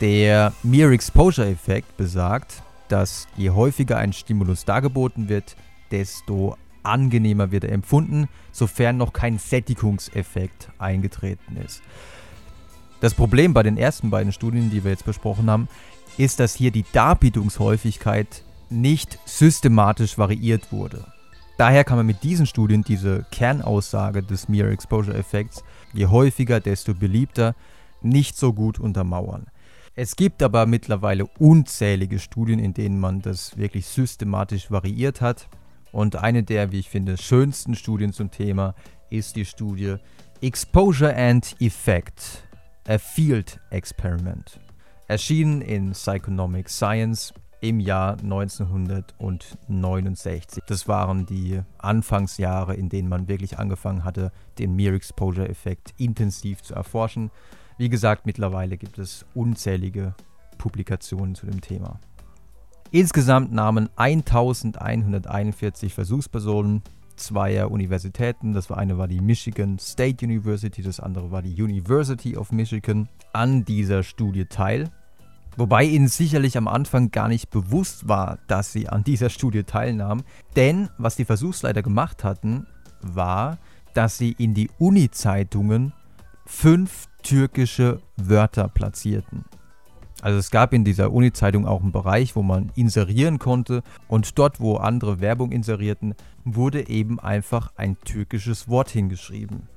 Der Mere Exposure Effekt besagt, dass je häufiger ein Stimulus dargeboten wird, desto angenehmer wird er empfunden, sofern noch kein Sättigungseffekt eingetreten ist. Das Problem bei den ersten beiden Studien, die wir jetzt besprochen haben, ist, dass hier die Darbietungshäufigkeit nicht systematisch variiert wurde. Daher kann man mit diesen Studien diese Kernaussage des Mere Exposure Effekts, je häufiger, desto beliebter, nicht so gut untermauern. Es gibt aber mittlerweile unzählige Studien, in denen man das wirklich systematisch variiert hat. Und eine der, wie ich finde, schönsten Studien zum Thema ist die Studie Exposure and Effect, a Field Experiment. Erschienen in Psychonomic Science im Jahr 1969. Das waren die Anfangsjahre, in denen man wirklich angefangen hatte, den Mere Exposure Effekt intensiv zu erforschen. Wie gesagt, mittlerweile gibt es unzählige Publikationen zu dem Thema. Insgesamt nahmen 1141 Versuchspersonen zweier Universitäten, das eine war die Michigan State University, das andere war die University of Michigan, an dieser Studie teil. Wobei ihnen sicherlich am Anfang gar nicht bewusst war, dass sie an dieser Studie teilnahmen. Denn was die Versuchsleiter gemacht hatten, war, dass sie in die Uni-Zeitungen fünf türkische Wörter platzierten. Also es gab in dieser Uni-Zeitung auch einen Bereich, wo man inserieren konnte und dort, wo andere Werbung inserierten, wurde eben einfach ein türkisches Wort hingeschrieben.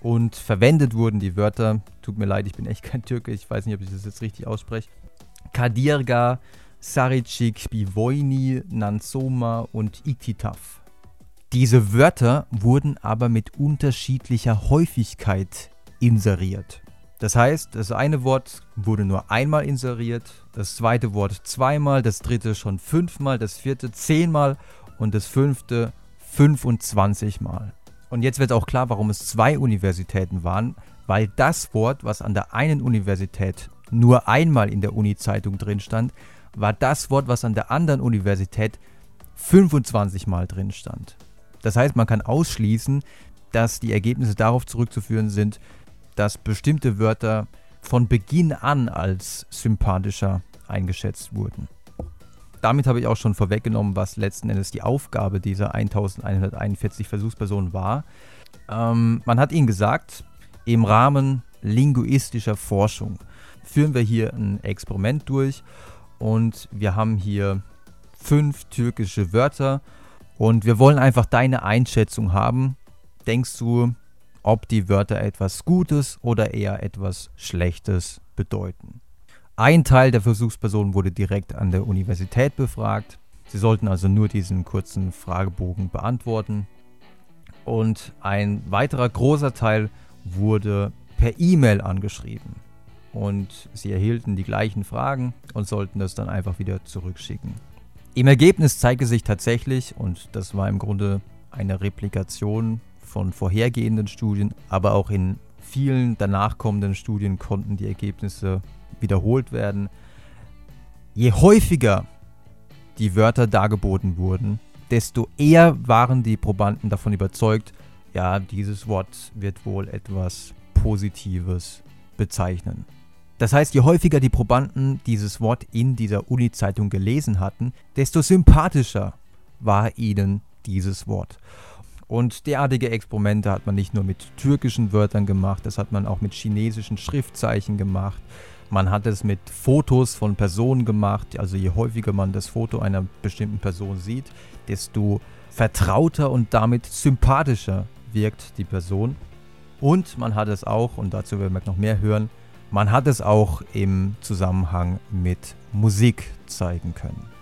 Und verwendet wurden die Wörter, tut mir leid, ich bin echt kein Türke, ich weiß nicht, ob ich das jetzt richtig ausspreche, Kadirga, Saricik, Bivoini, Nansoma und Iktitaf. Diese Wörter wurden aber mit unterschiedlicher Häufigkeit inseriert. Das heißt, das eine Wort wurde nur einmal inseriert, das zweite Wort zweimal, das dritte schon fünfmal, das vierte zehnmal und das fünfte 25 Mal. Und jetzt wird auch klar, warum es zwei Universitäten waren, weil das Wort, was an der einen Universität nur einmal in der Uni-Zeitung drin stand, war das Wort, was an der anderen Universität 25 Mal drin stand. Das heißt, man kann ausschließen, dass die Ergebnisse darauf zurückzuführen sind, dass bestimmte Wörter von Beginn an als sympathischer eingeschätzt wurden. Damit habe ich auch schon vorweggenommen, was letzten Endes die Aufgabe dieser 1141 Versuchspersonen war. Ähm, man hat ihnen gesagt, im Rahmen linguistischer Forschung führen wir hier ein Experiment durch und wir haben hier fünf türkische Wörter und wir wollen einfach deine Einschätzung haben. Denkst du, ob die Wörter etwas Gutes oder eher etwas Schlechtes bedeuten. Ein Teil der Versuchspersonen wurde direkt an der Universität befragt. Sie sollten also nur diesen kurzen Fragebogen beantworten. Und ein weiterer großer Teil wurde per E-Mail angeschrieben. Und sie erhielten die gleichen Fragen und sollten das dann einfach wieder zurückschicken. Im Ergebnis zeigte sich tatsächlich, und das war im Grunde eine Replikation von vorhergehenden Studien, aber auch in vielen danach kommenden Studien konnten die Ergebnisse wiederholt werden. Je häufiger die Wörter dargeboten wurden, desto eher waren die Probanden davon überzeugt, ja, dieses Wort wird wohl etwas Positives bezeichnen. Das heißt, je häufiger die Probanden dieses Wort in dieser Uni-Zeitung gelesen hatten, desto sympathischer war ihnen dieses Wort. Und derartige Experimente hat man nicht nur mit türkischen Wörtern gemacht, das hat man auch mit chinesischen Schriftzeichen gemacht. Man hat es mit Fotos von Personen gemacht. Also je häufiger man das Foto einer bestimmten Person sieht, desto vertrauter und damit sympathischer wirkt die Person. Und man hat es auch, und dazu werden wir noch mehr hören, man hat es auch im Zusammenhang mit Musik zeigen können.